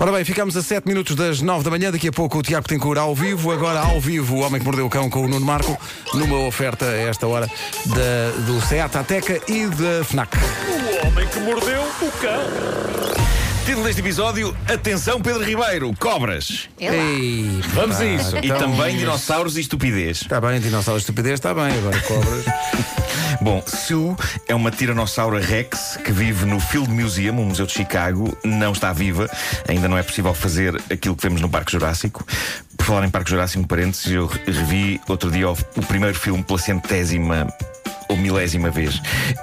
Ora bem, ficamos a 7 minutos das 9 da manhã. Daqui a pouco o Tiago tem cura ao vivo. Agora, ao vivo, o Homem que Mordeu o Cão com o Nuno Marco, numa oferta a esta hora da, do Seat Ateca e da FNAC. O homem que mordeu o cão. Título deste episódio: Atenção, Pedro Ribeiro, cobras. Ei, Vamos a isso. então- E também dinossauros e estupidez. Está bem, dinossauro de estupidez, está bem. Agora, cobras. Bom, Sue é uma tiranossauro Rex que vive no Field Museum, um museu de Chicago. Não está viva, ainda não é possível fazer aquilo que vemos no Parque Jurássico. Por falar em Parque Jurássico, parênteses, eu revi outro dia o, o primeiro filme pela centésima ou milésima vez.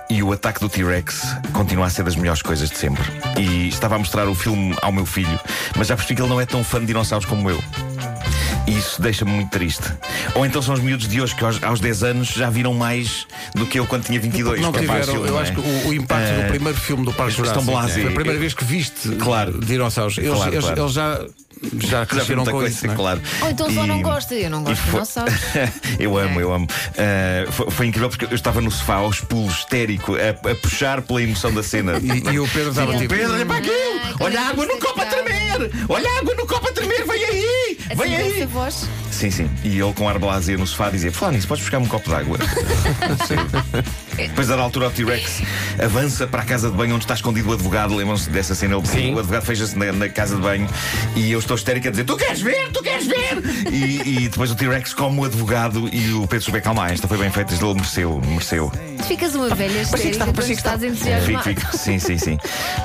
E o ataque do T-Rex continua a ser das melhores coisas de sempre. E estava a mostrar o filme ao meu filho, mas já percebi que ele não é tão fã de dinossauros como eu. E isso deixa-me muito triste. Ou então são os miúdos de hoje que aos, aos 10 anos já viram mais do que eu quando tinha 22. Não tiveram, eu não acho é? que o, o impacto do Ah, primeiro filme do Parque estão Jurássico blasé. foi a primeira vez que viste Claro. dinossauros. Eles, Claro, eles, claro. eles já, já Já cresceram muita com coisa, isso. não é? claro. Ou então só E- não gosta. Eu não gosto de foi- dinossauros. eu amo, eu amo. Ah, foi, foi incrível porque eu estava no sofá aos pulos, histérico, a, a puxar pela emoção da cena. E, e o Pedro estava Sim, tipo. Pedro, olha para aquilo! Olha a água no copo a tremer! Olha a água no copo a tremer! Vem aí! Assim, Vem aí! voz. Sim, sim. E ele com ar blasé no sofá dizia: nisso, podes buscar-me um copo de água? Depois, a dada altura, o T-Rex avança para a casa de banho onde está escondido o advogado. Lembram-se dessa cena? Ele, Sim. O advogado fecha-se na, na casa de banho e eu estou histérico a dizer: Tu queres ver? Tu queres ver? E, e depois o T-Rex come o advogado e o Pedro Souber, calma, esta foi bem feita, ele mereceu, mereceu. Tu ficas uma velha Parecia que histérica quando estás entusiasmado. fico. Sim, sim, sim.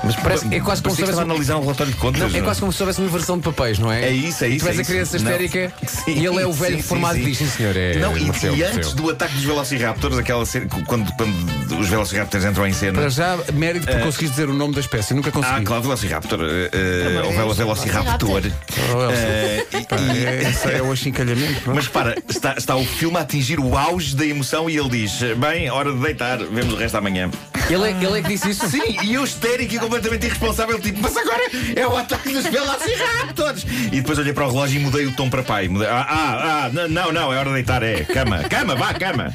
Mas Parece- é quase como se houvesse- analisar um relatório de contas. É não? quase como se houvesse uma inversão de papéis, não é? É isso, é isso, tu és é a criança. Não. histérica Sim, e ele é o velho sim, formado sim, diz: sim. Sim, senhor, é. Não, e, mereceu, e antes mereceu." do ataque dos Velociraptors, aquela cena, quando, quando os Velociraptors entram em cena. Para já, mérito por conseguires dizer o nome da espécie. Nunca consegui. Ah, claro, Velociraptor. eh, eh, ou Velo- Velociraptor. Eh, e- É, esse é o achincalhamento. é? mas para, está, está o filme a atingir o auge da emoção e ele diz: Bem, hora de deitar, vemos o resto amanhã. Ele é, ele é que disse isso? Sim, e eu histérico e completamente irresponsável, tipo, mas agora é o ataque dos Velociraptors! E depois olhei para o relógio e mudei o tom para pai. Mudei, ah, ah, ah, não, não, é hora de deitar, é. Cama, cama, vá, cama.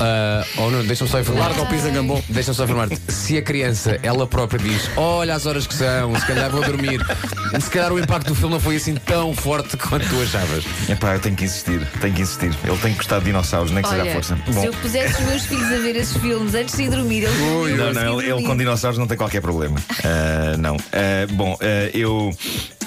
Ah, oh, não, deixa-me só informar. Larga o pisangambon. Deixa-me só informar-te. Se a criança, ela própria diz: Olha as horas que são, se calhar vou dormir. Se calhar o impacto do filme não foi assim tão forte quanto tu achavas. Epá, eu tenho que insistir, tenho que insistir. Ele tem que gostar de dinossauros, nem que seja à Olha, força. se eu pusesse os meus filhos a ver esses filmes antes de ir dormir, eles iam Não, não, ele, ele com dinossauros não tem qualquer problema. Ah, não. Ah, bom, ah, eu.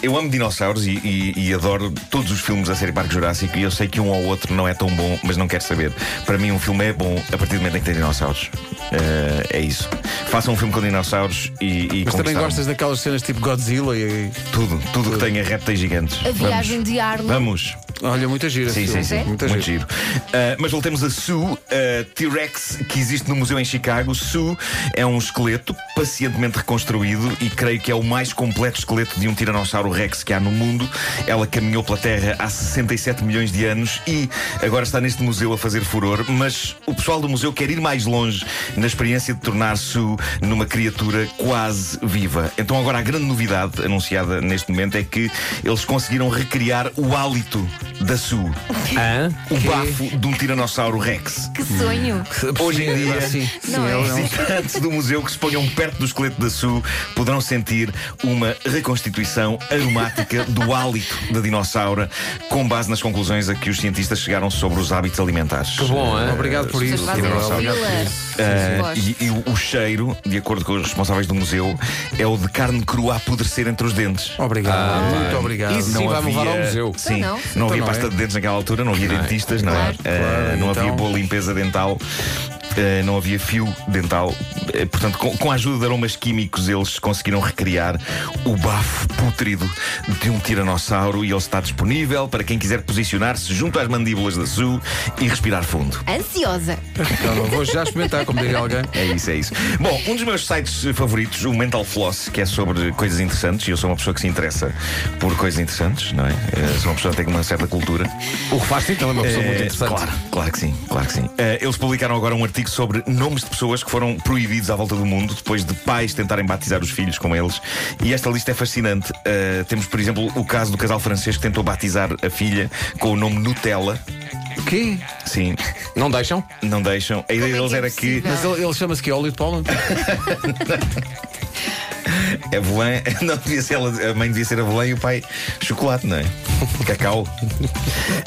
Eu amo dinossauros e, e- e adoro todos os filmes da série Parque Jurássico e eu sei que um ou outro não é tão bom, mas não quero saber. Para mim, um filme é bom a partir do momento em que tem dinossauros. Ah, é isso. Façam um filme com dinossauros e, e Mas também gostas daquelas cenas tipo Godzilla e. tudo, tudo que tenha répteis gigantes. A viagem de Arlo. Vamos. Olha, muita gira. Sim, sim, filme. sim. Muita Muito gira. giro. Uh, mas voltemos a Sue, a T-Rex que existe no museu em Chicago. Sue é um esqueleto pacientemente reconstruído e creio que é o mais completo esqueleto de um Tiranossauro Rex que há no mundo. Ela caminhou pela Terra há 67 milhões de anos e agora está neste museu a fazer furor. Mas o pessoal do museu quer ir mais longe na experiência de tornar Sue numa criatura quase viva. Então agora a grande novidade anunciada neste momento é que eles conseguiram recriar o hálito da Sue. Hã? O bafo de um Tiranossauro Rex. Que sonho. Hoje em dia, sim, sim, Não é? visitantes do museu que se ponham perto do esqueleto da Sue poderão sentir uma reconstituição aromática do hálito da dinossauro, com base nas conclusões a que os cientistas chegaram sobre os hábitos alimentares. Que bom, hein? Obrigado por isso. Tiranossauro. fila. Ah, Gosto. e, e o, o cheiro, de acordo com os responsáveis do museu, é o de carne crua a apodrecer entre os dentes. Obrigado, muito obrigado. Isso sim, vai-me levar ao museu. Sim, Então não, não. havia Então não pasta é. de dentes naquela altura, não havia dentistas, não é? Claro. Ah, Claro, não então. havia boa limpeza dental. ah, não havia fio dental, portanto, com, com a ajuda de aromas químicos, eles conseguiram recriar o bafo pútrido de um tiranossauro e ele está disponível para quem quiser posicionar-se junto às mandíbulas da Sue e respirar fundo. Ansiosa. Não, vou já experimentar, como diria alguém. É isso, é isso. Bom, um dos meus sites favoritos, o Mental Floss, que é sobre coisas interessantes, e eu sou uma pessoa que se interessa por coisas interessantes, não é? Eh, Sou uma pessoa que tem uma certa cultura. O Refaz então é uma pessoa muito Eh, interessante. Claro, claro que sim, claro que sim. Eh, eles publicaram agora um artigo sobre nomes de pessoas que foram proibidos à volta do mundo depois de pais tentarem batizar os filhos com eles. E esta lista é fascinante. Eh, temos, por exemplo, o caso do casal francês que tentou batizar a filha com o nome Nutella. O quê? Sim, Não deixam? não deixam. A ideia é deles é era que? Mas ele, ele chama-se que óleo de pólen? Avelã, não devia ser ela, a mãe devia ser avelã e o pai chocolate, não é? Cacau.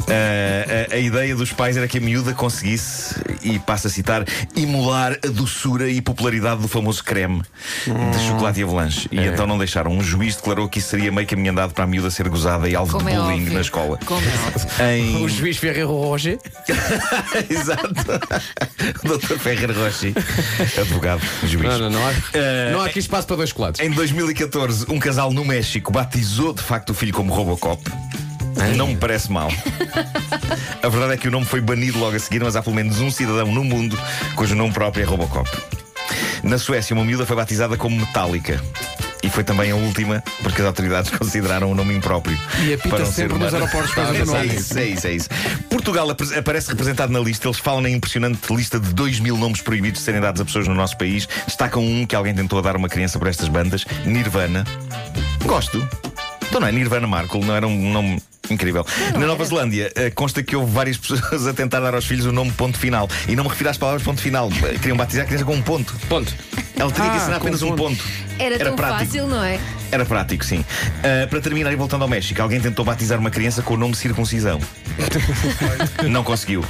Ah, a, a ideia dos pais era que a miúda conseguisse, e passa a citar, emular a doçura e popularidade do famoso creme de chocolate e avalanche. E então não deixaram. Um juiz declarou que isso seria meio caminho andado para a miúda ser gozada e alvo Como de é bullying óbvio. na escola. Como é. Em... O juiz Ferreiro Roger. Exato. Dr. Ferrer Rochi, advogado, juiz. Não, não, não há, Eh, não há aqui espaço para dois chocolates. Em 2014, um casal no México batizou de facto o filho como Robocop. Não me parece mal. A verdade é que o nome foi banido logo a seguir, mas há pelo menos um cidadão no mundo cujo nome próprio é Robocop. Na Suécia, uma miúda foi batizada como Metallica. E foi também a última, porque as autoridades consideraram o nome impróprio. E apita para um sempre nos aeroportos para fazer é isso, é isso, é isso. Portugal aparece representado na lista. Eles falam na impressionante lista de 2 mil nomes proibidos de serem dados a pessoas no nosso país. Destacam um que alguém tentou dar a uma criança por estas bandas: Nirvana. Gosto. Então não é Nirvana Markle, não era um nome incrível. Na Nova Zelândia, eh, consta que houve várias pessoas a tentar dar aos filhos o nome ponto final. E não me refiro às palavras ponto final. Eh, Queriam batizar a criança com um ponto. Ponto. Ela teria que Ah, assinar com apenas um ponto. ponto. Era, tão prático. fácil, não é? Era prático, sim. Ah, para terminar e voltando ao México, alguém tentou batizar uma criança com o nome circuncisão. não conseguiu.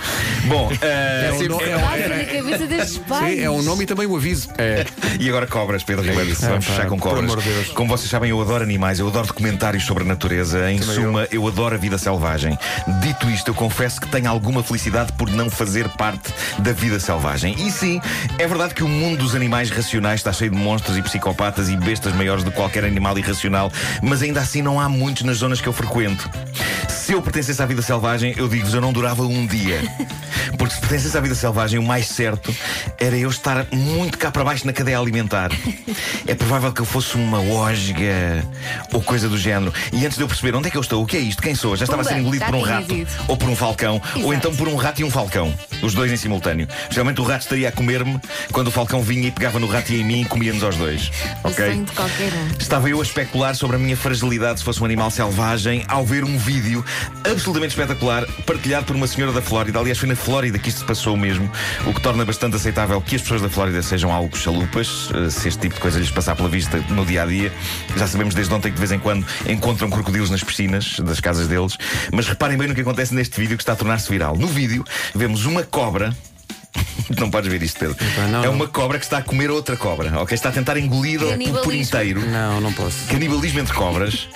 Bom, ah, É um é um- Passa na cabeça destes pais. Sim, é o nome e também o aviso. É. e agora cobras, Pedro Ribeiro. Vamos fechar com cobras. amor de Deus. Como vocês sabem, eu adoro animais, eu adoro documentários sobre a natureza. Em suma, eu. adoro a vida selvagem. Dito isto, eu confesso que tenho alguma felicidade por não fazer parte da vida selvagem. E sim, é verdade que o mundo dos animais racionais está cheio de monstros e psicopatas e bestas maiores do que qualquer animal irracional, mas ainda assim não há muitos nas zonas que eu frequento. Se eu pertencesse à vida selvagem, eu digo-vos, eu não durava um dia. Porque se pertencesse à vida selvagem, o mais certo era eu estar muito cá para baixo na cadeia alimentar. É provável que eu fosse uma osga ou coisa do género. E antes de eu perceber onde é que eu estou, o que é isto, quem sou, já estava a ser engolido por um rato ou por um falcão, ou Exato. então por um rato e um falcão. Os dois em simultâneo. Geralmente o rato estaria a comer-me quando o falcão vinha e pegava no rato e em mim e comia-nos aos dois. Ok? sonho de qualquer. Estava eu a especular sobre a minha fragilidade se fosse um animal selvagem ao ver um vídeo absolutamente espetacular partilhado por uma senhora da Flórida. Aliás, foi na Flórida que isto se passou mesmo, o que torna bastante aceitável que as pessoas da Flórida sejam algo chalupas, eh, se este tipo de coisa lhes passar pela vista no dia a dia. Já sabemos desde ontem que de vez em quando encontram crocodilos nas piscinas das casas deles. Mas reparem bem no que acontece neste vídeo que está a tornar-se viral. No vídeo, vemos uma cobra. Não podes ver isto, Pedro. não, é não. uma cobra que está a comer outra cobra, ok? Está a tentar engolir por inteiro. Não, não posso. Canibalismo entre cobras,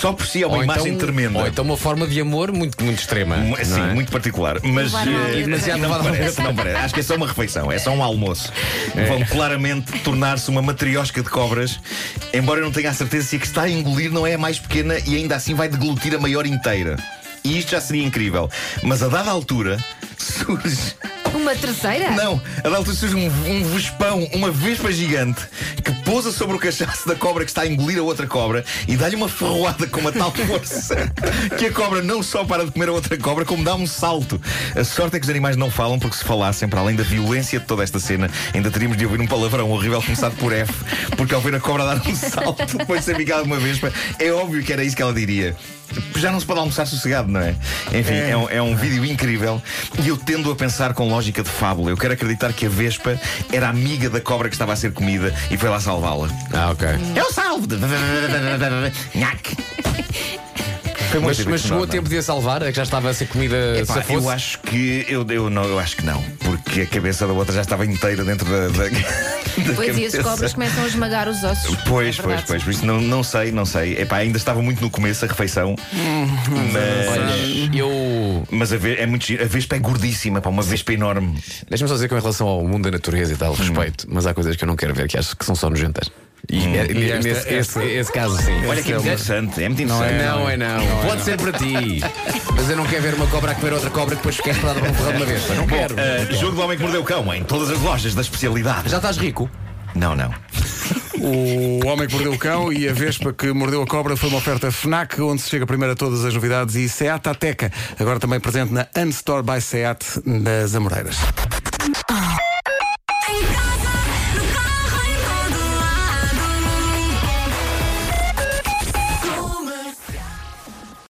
só por si é uma Ou imagem então, tremenda. Ou então uma forma de amor muito, muito extrema. Sim, não é? muito particular. Mas eh, demasiado não ao parece, não parece. Acho que é só uma refeição, é só um almoço. Vão claramente tornar-se uma matriosca de cobras, embora eu não tenha a certeza se a que está a engolir não é a mais pequena e ainda assim vai deglutir a maior inteira. E isto já seria incrível. Mas a dada altura surge. Uma terceira? Não, a dada altura surge um, um vespão, uma vespa gigante, que pousa sobre o cachaço da cobra que está a engolir a outra cobra e dá-lhe uma ferroada com uma tal força que a cobra não só para de comer a outra cobra, como dá um salto. A sorte é que os animais não falam, porque se falassem, para além da violência de toda esta cena, ainda teríamos de ouvir um palavrão horrível começado por F, porque ao ver a cobra dar um salto depois de ser picada uma vespa, é óbvio que era isso que ela diria. Já não se pode almoçar sossegado, não é? Enfim, é, um, é um vídeo incrível e eu tendo a pensar com lógica de fábula. Eu quero acreditar que a Vespa era amiga da cobra que estava a ser comida e foi lá salvá-la. Ah, ok. Eu salvo! Nhaque! Foi muito Mas, mas chegou não a tempo de a salvar? É que já estava a ser comida Epá, se fosse? eu acho que eu, eu, não, eu acho que não, porque a cabeça da outra já estava inteira dentro da, da, da Pois e as cobras começam a esmagar os ossos. Pois, É pois, pois, por isso não, não sei, não sei. Epá, ainda estava muito no começo a refeição, mas, Olha, eu. mas a, ve- é muito giro. a vespa é gordíssima, pá, uma vespa enorme. Deixa-me só dizer com relação ao mundo da natureza e tal, Hum. respeito, mas há coisas que eu não quero ver que acho que são só nojentas. E, é- E esta- nesse, esta- esse, esse caso, sim. Olha que é interessante, é muito Não interessante. é, não, é não. Pode ser para ti. Mas eu não quero ver uma cobra a comer outra cobra depois fica esperada para um ferrão de uma vez. Não quero. Uh, jogo do Homem que Mordeu o Cão em todas as lojas da especialidade. Já estás rico? Não, não. O Homem que Mordeu o Cão e a Vespa que mordeu a cobra foi uma oferta FNAC, onde se chega primeiro a todas as novidades, e Seat Ateca, agora também presente na Unstore by Seat das Amoreiras.